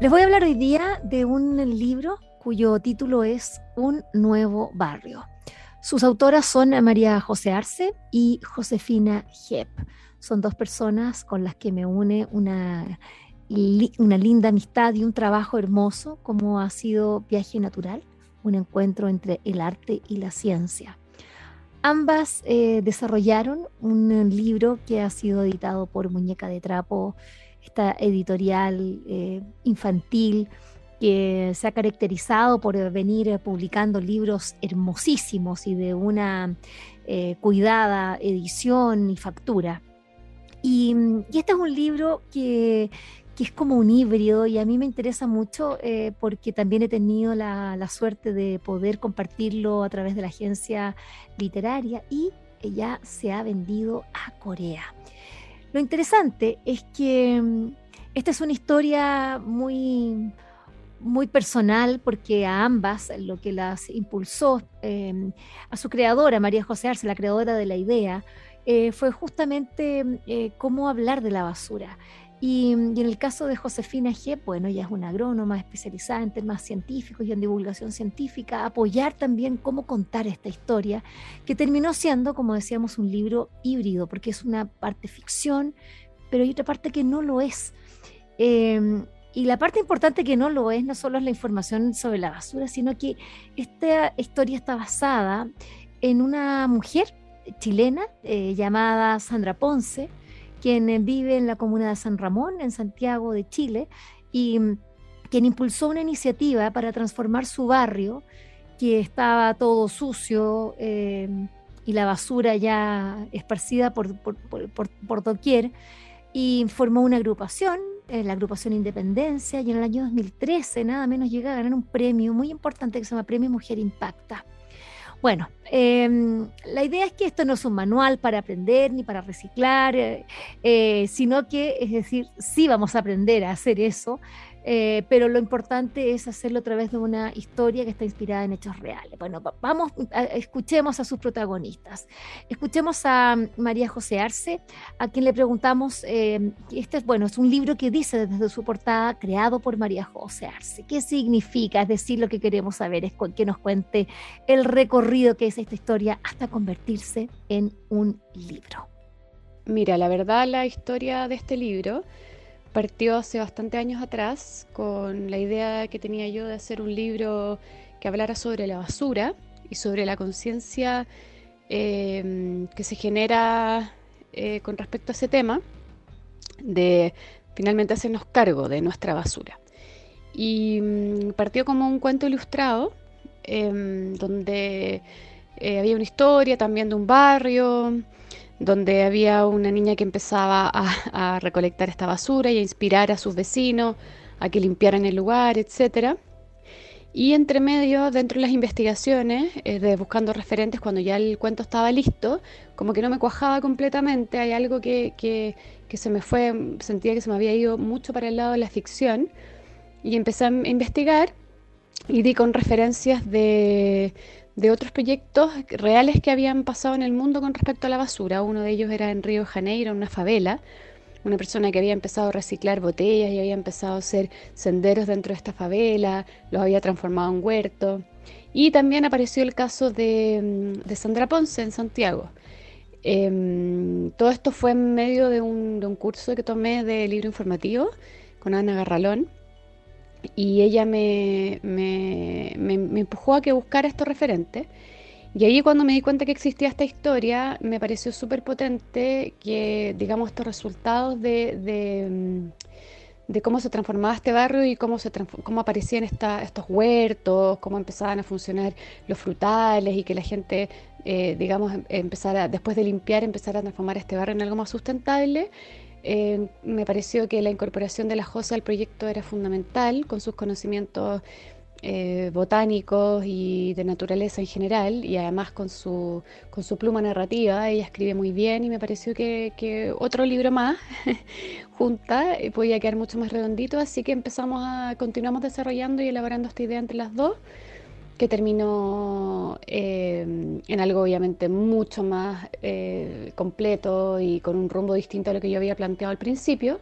Les voy a hablar hoy día de un libro cuyo título es Un nuevo barrio. Sus autoras son María José Arce y Josefina Jep. Son dos personas con las que me une una, una linda amistad y un trabajo hermoso como ha sido Viaje Natural, un encuentro entre el arte y la ciencia. Ambas eh, desarrollaron un libro que ha sido editado por Muñeca de Trapo esta editorial eh, infantil que se ha caracterizado por venir publicando libros hermosísimos y de una eh, cuidada edición y factura. Y, este es un libro que, es como un híbrido y a mí me interesa mucho eh, porque también he tenido la, la, suerte de poder compartirlo a través de la agencia literaria y ya se ha vendido a Corea. Lo interesante es que mm, esta es una historia muy, muy personal porque a ambas lo que las impulsó, em, a su creadora, María José Arce, la creadora de la idea, eh, fue justamente eh, cómo hablar de la basura. Y, en el caso de Josefina G., bueno, ella es una agrónoma especializada en temas científicos y en divulgación científica, apoyar también cómo contar esta historia, que terminó siendo, como decíamos, un libro híbrido, porque es una parte ficción, pero hay otra parte que no lo es. Em, y la parte importante que no lo es no solo es la información sobre la basura, sino que esta historia está basada en una mujer chilena eh, llamada Sandra Ponce, quien vive en la comuna de San Ramón, en Santiago de Chile, y mm, quien impulsó una iniciativa para transformar su barrio, que estaba todo sucio em, y la basura ya esparcida por, por, doquier, y formó una agrupación, eh, la agrupación Independencia, y en el año 2013 nada menos llega a ganar un premio muy importante que se llama Premio Mujer Impacta. Bueno, em, la idea es que esto no es un manual para aprender ni para reciclar, eh, eh, sino que, es decir, sí vamos a aprender a hacer eso, eh, pero lo importante es hacerlo a través de una historia que está inspirada en hechos reales. Bueno, vamos, escuchemos a sus protagonistas. Escuchemos a María José Arce, a quien le preguntamos, eh, este es, bueno, es un libro que dice desde su portada, creado por María José Arce. ¿Qué significa? Es decir, lo que queremos saber es que nos cuente el recorrido que es esta historia hasta convertirse en un libro. Mira, la verdad, la historia de este libro partió hace bastante años atrás con la idea que tenía yo de hacer un libro que hablara sobre la basura y sobre la conciencia em, que se genera eh, con respecto a ese tema, de finalmente hacernos cargo de nuestra basura. Y mm, partió como un cuento ilustrado, em, donde eh, había una historia también de un barrio, donde había una niña que empezaba a, recolectar esta basura y a inspirar a sus vecinos a que limpiaran el lugar, etc. Y entre medio, dentro de las investigaciones, eh, de buscando referentes, cuando ya el cuento estaba listo, como que no me cuajaba completamente, hay algo que, que, que se me fue, sentía que se me había ido mucho para el lado de la ficción, y empecé a investigar y di con referencias de, de otros proyectos reales que habían pasado en el mundo con respecto a la basura. Uno de ellos era en Río de Janeiro, una favela, una persona que había empezado a reciclar botellas y había empezado a hacer senderos dentro de esta favela, los había transformado en huerto. Y también apareció el caso de, mm, Sandra Ponce en Santiago. Em, todo esto fue en medio de un, de un curso que tomé de libro informativo con Ana Garralón y ella me, me, me, empujó a que buscara estos referentes. Y ahí cuando me di cuenta que existía esta historia, me pareció súper potente que, digamos, estos resultados de, mm, de, cómo se transformaba este barrio y cómo, se cómo aparecían esta, estos huertos, cómo empezaban a funcionar los frutales y que la gente, eh, digamos, empezara, después de limpiar, empezara a transformar este barrio en algo más sustentable, Eh, me pareció que la incorporación de la José al proyecto era fundamental, con sus conocimientos eh, botánicos y de naturaleza en general, y además con su, con su pluma narrativa. Ella escribe muy bien y me pareció que, otro libro más junta eh, podía quedar mucho más redondito, así que empezamos a, continuamos desarrollando y elaborando esta idea entre las dos que terminó em, en algo obviamente mucho más eh, completo y con un rumbo distinto a lo que yo había planteado al principio.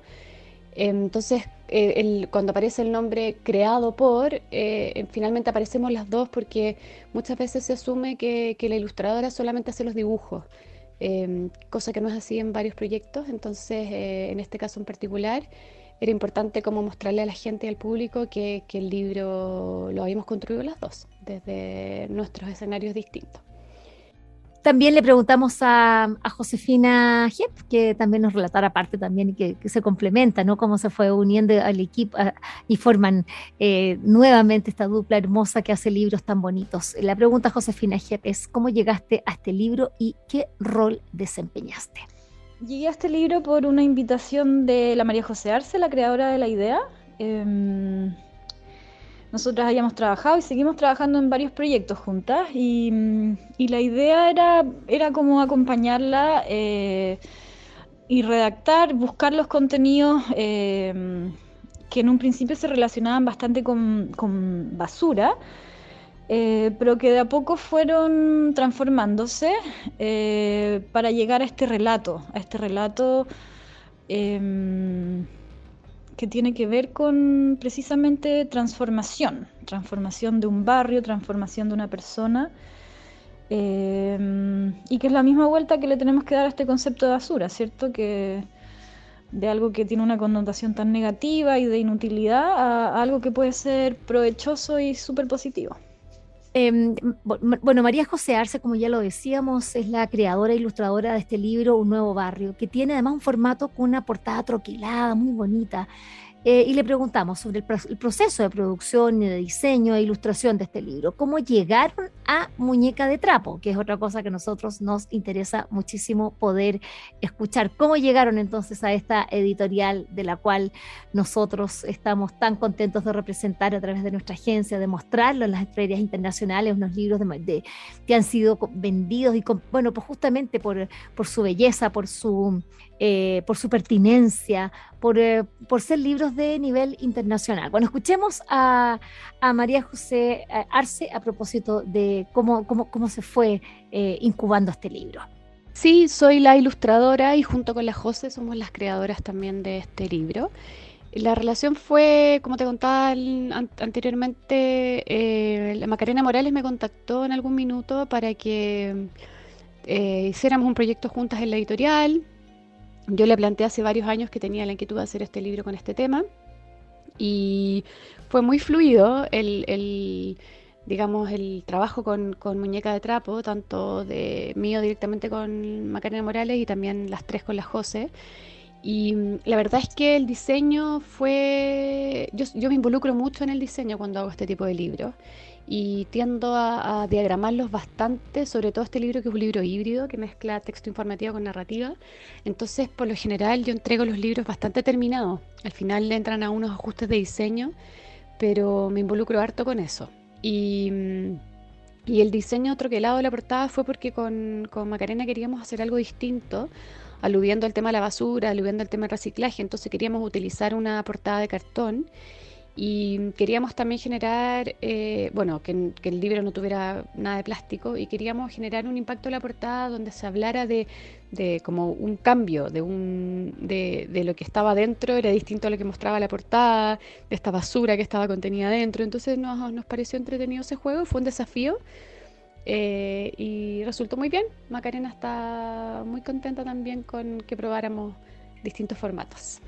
Entonces, eh, cuando aparece el nombre creado por, eh, finalmente aparecemos las dos porque muchas veces se asume que, la ilustradora solamente hace los dibujos, em, cosa que no es así en varios proyectos. Entonces, en este caso en particular, era importante como mostrarle a la gente y al público que, que el libro lo habíamos construido las dos, desde nuestros escenarios distintos. También le preguntamos a, Josefina Jep, que también nos relatara parte también y que, se complementa, ¿no? Cómo se fue uniendo al equipo y forman eh, nuevamente esta dupla hermosa que hace libros tan bonitos. La pregunta, Josefina Jep, es ¿cómo llegaste a este libro y qué rol desempeñaste? Llegué a este libro por una invitación de la María José Arce, la creadora de la idea. Eh, nosotras habíamos trabajado y seguimos trabajando en varios proyectos juntas y, la idea era, como acompañarla eh, y redactar, buscar los contenidos em, que en un principio se relacionaban bastante con basura eh, pero que de a poco fueron transformándose eh, para llegar a este relato, a este relato em, que tiene que ver con precisamente transformación, transformación de un barrio, transformación de una persona, em, y que es la misma vuelta que le tenemos que dar a este concepto de basura, ¿cierto? Que de algo que tiene una connotación tan negativa y de inutilidad a algo que puede ser provechoso y súper positivo. Em, bueno, María José Arce, como ya lo decíamos, es la creadora e ilustradora de este libro, Un Nuevo Barrio, que tiene además un formato con una portada troquelada, muy bonita. Eh, y le preguntamos sobre el, proceso de producción y de diseño e ilustración de este libro. ¿Cómo llegaron a Muñeca de Trapo? Que es otra cosa que a nosotros nos interesa muchísimo poder escuchar. ¿Cómo llegaron entonces a esta editorial de la cual nosotros estamos tan contentos de representar a través de nuestra agencia, de mostrarlo en las ferias internacionales, unos libros de, que han sido vendidos y, bueno, pues justamente por, por su belleza, por su eh, por su pertinencia, por, eh, por, ser libros de nivel internacional. Bueno, escuchemos a, María José eh, Arce a propósito de cómo, cómo, cómo se fue incubando este libro. Sí, soy la ilustradora y junto con la José somos las creadoras también de este libro. La relación fue, como te contaba anteriormente, la Macarena Morales me contactó en algún minuto para que hiciéramos un proyecto juntas en la editorial. Yo le planteé hace varios años que tenía la inquietud de hacer este libro con este tema y fue muy fluido el, digamos, el trabajo con, Muñeca de Trapo, tanto de mío directamente con Macarena Morales y también las tres con la José. Y mm, la verdad es que el diseño fue, yo, yo me involucro mucho en el diseño cuando hago este tipo de libros y tiendo a, diagramarlos bastante, sobre todo este libro que es un libro híbrido que mezcla texto informativo con narrativa. Entonces, por lo general, yo entrego los libros bastante terminados. Al final le entran a unos ajustes de diseño, pero me involucro harto con eso. Y, mm, y el diseño troquelado de la portada fue porque con, con Macarena queríamos hacer algo distinto aludiendo al tema de la basura, aludiendo al tema del reciclaje, entonces queríamos utilizar una portada de cartón y queríamos también generar, eh, bueno, que, el libro no tuviera nada de plástico y queríamos generar un impacto en la portada donde se hablara de, como un cambio, de, un, de, de, lo que estaba dentro, era distinto a lo que mostraba la portada, de esta basura que estaba contenida dentro. Entonces nos, nos pareció entretenido ese juego, fue un desafío. Eh, y resultó muy bien. Macarena está muy contenta también con que probáramos distintos formatos.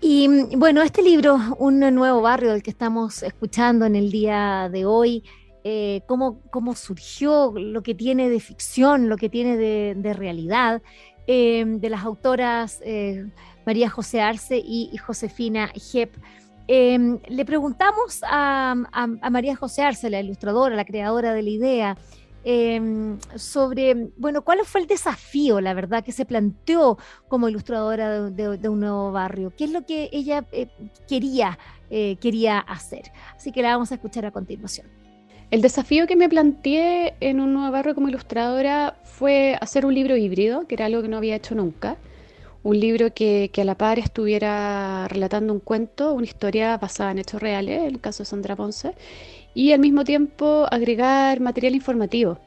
Y bueno, este libro, Un nuevo barrio del que estamos escuchando en el día de hoy, eh, cómo, cómo, surgió, lo que tiene de ficción, lo que tiene de, realidad, eh, de las autoras eh, María José Arce y, Josefina Jep. le preguntamos a, María José Arce, la ilustradora, la creadora de la idea, em, sobre, bueno, cuál fue el desafío, la verdad, que se planteó como ilustradora de, un nuevo barrio. ¿Qué es lo que ella eh, quería, eh, quería hacer? Así que la vamos a escuchar a continuación. El desafío que me planteé en un nuevo barrio como ilustradora fue hacer un libro híbrido, que era algo que no había hecho nunca un libro que, a la par estuviera relatando un cuento, una historia basada en hechos reales, el caso de Sandra Ponce, y al mismo tiempo agregar material informativo.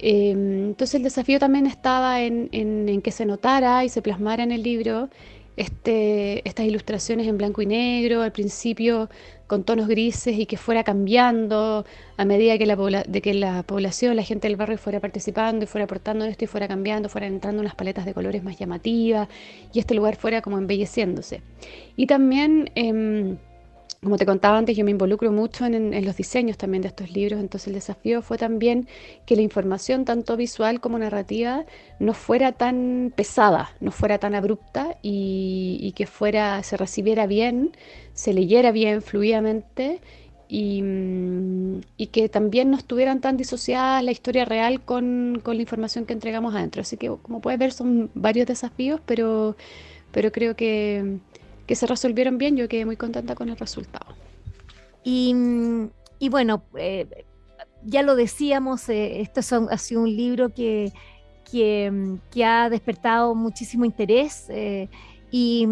Em, entonces el desafío también estaba en, en, que se notara y se plasmara en el libro este, estas ilustraciones en blanco y negro, al principio con tonos grises y que fuera cambiando a medida que la, de que la población, la gente del barrio fuera participando y fuera aportando en esto y fuera cambiando, fueran entrando unas paletas de colores más llamativas y este lugar fuera como embelleciéndose. Y también... Em, como te contaba antes, yo me involucro mucho en, los diseños también de estos libros, entonces el desafío fue también que la información, tanto visual como narrativa, no fuera tan pesada, no fuera tan abrupta y, que fuera, se recibiera bien, se leyera bien, fluidamente y, mm, que también no estuvieran tan disociadas la historia real con, la información que entregamos adentro. Así que, como puedes ver, son varios desafíos, pero creo que que se resolvieron bien, yo quedé muy contenta con el resultado. Y, bueno, eh, ya lo decíamos, eh, este ha sido un libro que, que, ha despertado muchísimo interés eh, y,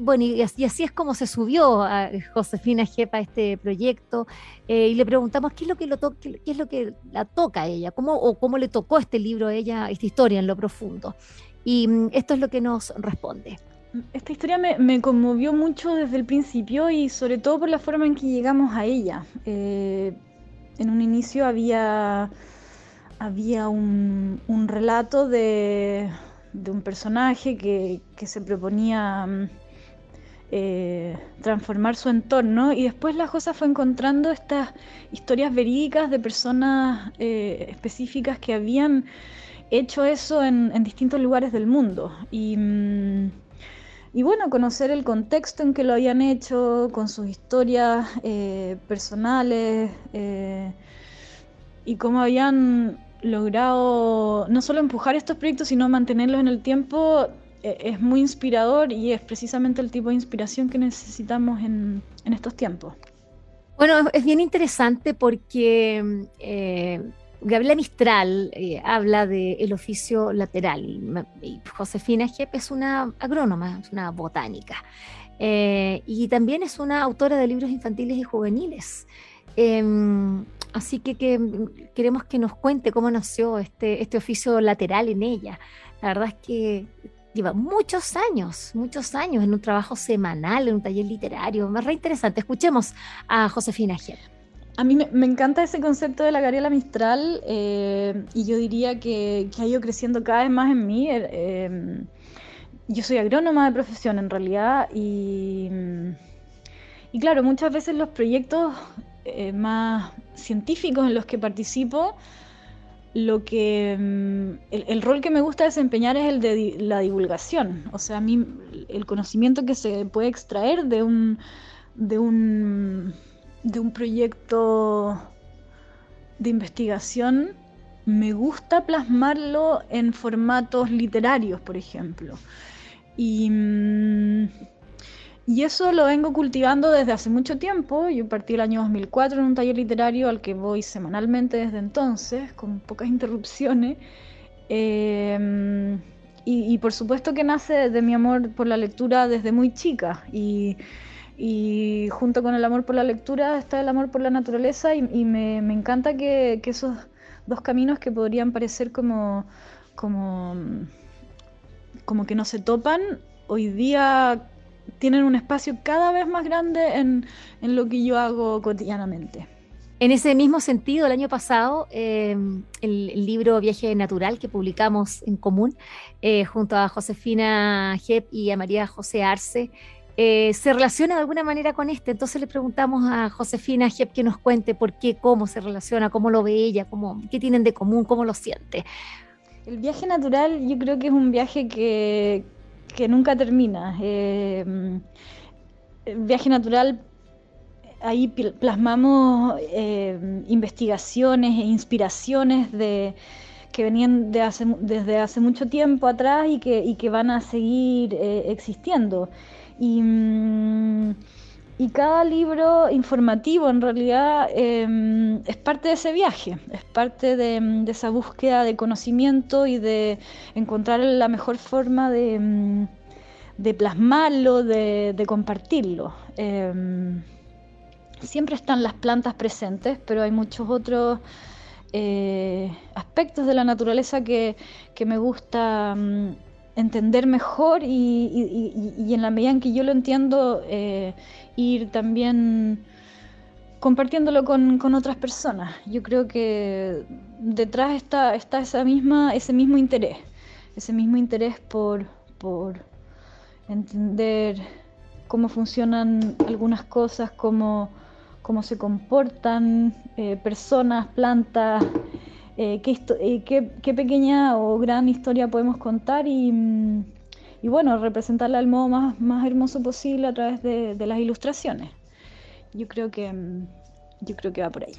bueno, y así, es como se subió a Josefina Jepa a este proyecto y le preguntamos qué es lo que, lo qué es lo que la toca a ella, cómo, o cómo le tocó este libro a ella, esta historia en lo profundo. Y esto es lo que nos responde. Esta historia me, conmovió mucho desde el principio y sobre todo por la forma en que llegamos a ella. Eh, en un inicio había, había un, relato de, un personaje que, se proponía mm, eh, transformar su entorno y después la cosa fue encontrando estas historias verídicas de personas eh, específicas que habían hecho eso en, distintos lugares del mundo. Y. Mm, y bueno, conocer el contexto en que lo habían hecho, con sus historias eh, personales eh, y cómo habían logrado no solo empujar estos proyectos, sino mantenerlos en el tiempo, eh, es muy inspirador y es precisamente el tipo de inspiración que necesitamos en, en estos tiempos. Bueno, es bien interesante porque Gabriela Mistral eh, habla del oficio lateral y, Josefina Jepp es una agrónoma, es una botánica. Eh, y también es una autora de libros infantiles y juveniles. Em, así que, queremos que nos cuente cómo nació este, este oficio lateral en ella. La verdad es que lleva muchos años, muchos años en un trabajo semanal, en un taller literario. Es re interesante. Escuchemos a Josefina Jepp. A mí me, encanta ese concepto de la Gabriela Mistral eh, y yo diría que, ha ido creciendo cada vez más en mí. Eh, em, yo soy agrónoma de profesión en realidad y, claro, muchas veces los proyectos eh, más científicos en los que participo, lo que em, el, rol que me gusta desempeñar es el de la divulgación. O sea, a mí el conocimiento que se puede extraer de un de un de un proyecto de investigación, me gusta plasmarlo en formatos literarios, por ejemplo. Y, mm, y, eso lo vengo cultivando desde hace mucho tiempo. Yo partí el año 2004 en un taller literario al que voy semanalmente desde entonces, con pocas interrupciones. Em, y, y, por supuesto que nace de mi amor por la lectura desde muy chica. Y, y junto con el amor por la lectura está el amor por la naturaleza y, me, encanta que, esos dos caminos que podrían parecer como, como, como que no se topan, hoy día tienen un espacio cada vez más grande en, lo que yo hago cotidianamente. En ese mismo sentido, el año pasado, eh, el, libro Viaje Natural que publicamos en común eh, junto a Josefina Jep y a María José Arce, eh, se relaciona de alguna manera con este. Entonces le preguntamos a Josefina Jep que nos cuente por qué, cómo se relaciona, cómo lo ve ella, cómo, qué tienen de común, cómo lo siente. El viaje natural yo creo que es un viaje que, nunca termina. Eh, el viaje natural ahí plasmamos eh, investigaciones e inspiraciones de, que venían de desde hace mucho tiempo atrás y que, que van a seguir existiendo. Mm, y, cada libro informativo en realidad em, es parte de ese viaje, es parte de, esa búsqueda de conocimiento y de encontrar la mejor forma de, mm, plasmarlo, de, compartirlo. Em, siempre están las plantas presentes, pero hay muchos otros eh, aspectos de la naturaleza que, me gusta mm, entender mejor y, en la medida en que yo lo entiendo, eh, ir también compartiéndolo con, otras personas. Yo creo que detrás está, está esa misma, ese mismo interés, ese mismo interés por, por entender cómo funcionan algunas cosas, cómo cómo se comportan eh, personas, plantas, eh, eh, qué, pequeña o gran historia podemos contar y, mm, bueno, representarla al modo más, hermoso posible a través de, de, las ilustraciones. Yo creo que, mm, yo creo que va por ahí.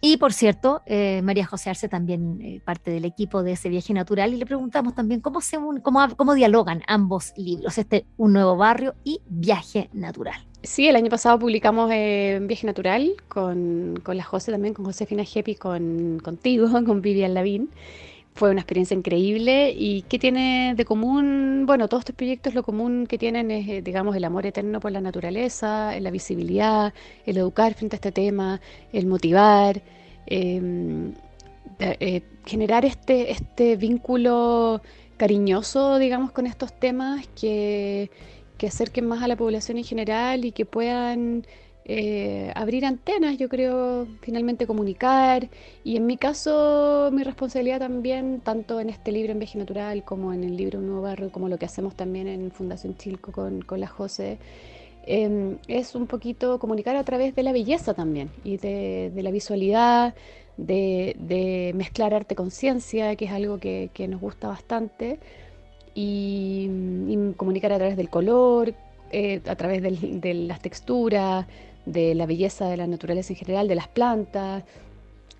Y por cierto, eh, María José Arce también eh, parte del equipo de ese viaje natural y le preguntamos también cómo, se cómo, cómo dialogan ambos libros, este Un nuevo barrio y Viaje natural. Sí, el año pasado publicamos eh, Viaje Natural con, con, la José también, con Josefina Jepi, con, contigo, con Vivian Lavín. Fue una experiencia increíble y ¿qué tiene de común? Bueno, todos estos proyectos lo común que tienen es, digamos, el amor eterno por la naturaleza, la visibilidad, el educar frente a este tema, el motivar, em, eh, generar este, este vínculo cariñoso, digamos, con estos temas que, que acerquen más a la población en general y que puedan eh, abrir antenas, yo creo, finalmente comunicar. Y en mi caso, mi responsabilidad también, tanto en este libro en Veje Natural como en el libro Nuevo Barrio, como lo que hacemos también en Fundación Chilco con, con la José, em, es un poquito comunicar a través de la belleza también y de, la visualidad, de, mezclar arte con ciencia, que es algo que, nos gusta bastante. Y, comunicar a través del color, eh, a través de las texturas, de la belleza de la naturaleza en general, de las plantas,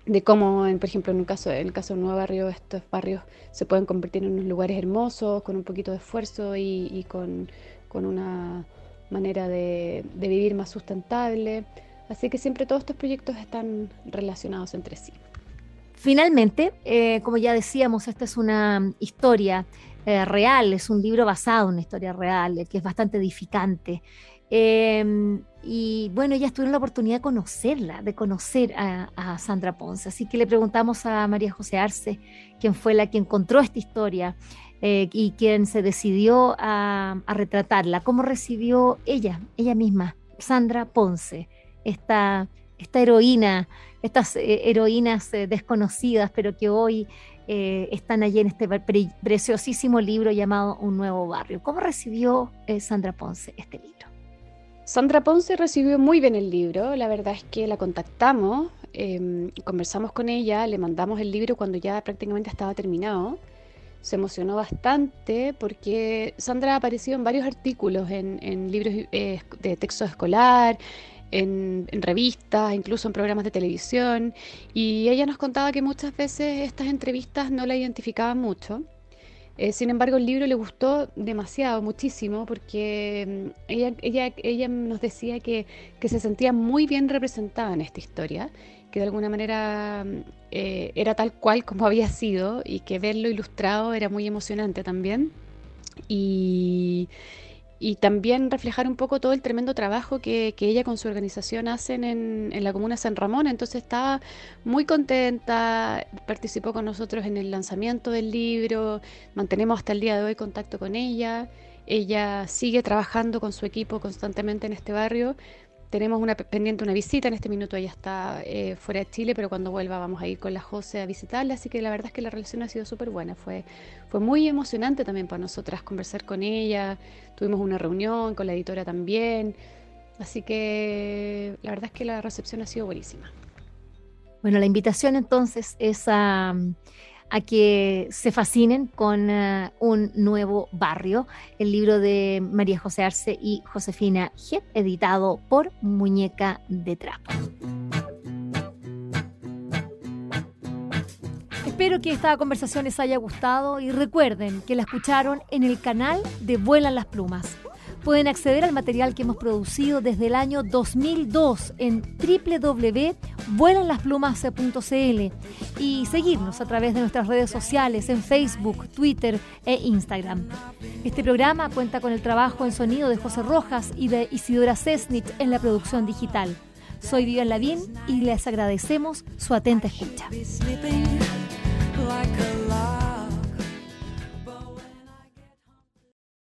de cómo, por ejemplo, en, un caso, en el caso de un nuevo barrio, estos barrios se pueden convertir en unos lugares hermosos, con un poquito de esfuerzo y, con, una manera de, vivir más sustentable. Así que siempre todos estos proyectos están relacionados entre sí. Finalmente, eh, como ya decíamos, esta es una historia eh, real, es un libro basado en una historia real, que es bastante edificante. Em, y bueno, ya tuvieron la oportunidad de conocerla, de conocer a, Sandra Ponce. Así que le preguntamos a María José Arce, quien fue la que encontró esta historia eh, y quien se decidió a, retratarla. ¿Cómo recibió ella, ella misma, Sandra Ponce, esta, esta heroína, estas eh, heroínas eh, desconocidas, pero que hoy están allí en este preciosísimo libro llamado Un Nuevo Barrio? ¿Cómo recibió Sandra Ponce este libro? Sandra Ponce recibió muy bien el libro, la verdad es que la contactamos, em, conversamos con ella, le mandamos el libro cuando ya prácticamente estaba terminado. Se emocionó bastante porque Sandra ha aparecido en varios artículos, en, libros eh, de texto escolar, en, en, revistas, incluso en programas de televisión, y ella nos contaba que muchas veces estas entrevistas no la identificaban mucho eh, sin embargo, el libro le gustó demasiado, muchísimo, porque mm, ella, ella, ella nos decía que, se sentía muy bien representada en esta historia, que de alguna manera mm, eh, era tal cual como había sido y que verlo ilustrado era muy emocionante también. Y, y también reflejar un poco todo el tremendo trabajo que, ella con su organización hacen en, en, la comuna San Ramón. Entonces estaba muy contenta, participó con nosotros en el lanzamiento del libro, mantenemos hasta el día de hoy contacto con ella. Ella sigue trabajando con su equipo constantemente en este barrio tenemos una pendiente una visita, en este minuto ella está eh, fuera de Chile, pero cuando vuelva vamos a ir con la José a visitarla, así que la verdad es que la relación ha sido súper buena, fue, fue muy emocionante también para nosotras conversar con ella, tuvimos una reunión con la editora también, así que la verdad es que la recepción ha sido buenísima. Bueno, la invitación entonces es a, a que se fascinen con eh, un nuevo barrio, el libro de María José Arce y Josefina Jep, editado por Muñeca de Trapo. Espero que esta conversación les haya gustado y recuerden que la escucharon en el canal de Vuelan las Plumas. Pueden acceder al material que hemos producido desde el año 2002 en www.vuelanlasplumas.cl y seguirnos a través de nuestras redes sociales en Facebook, Twitter e Instagram. Este programa cuenta con el trabajo en sonido de José Rojas y de Isidora Cesnich en la producción digital. Soy Vivian Lavín y les agradecemos su atenta escucha.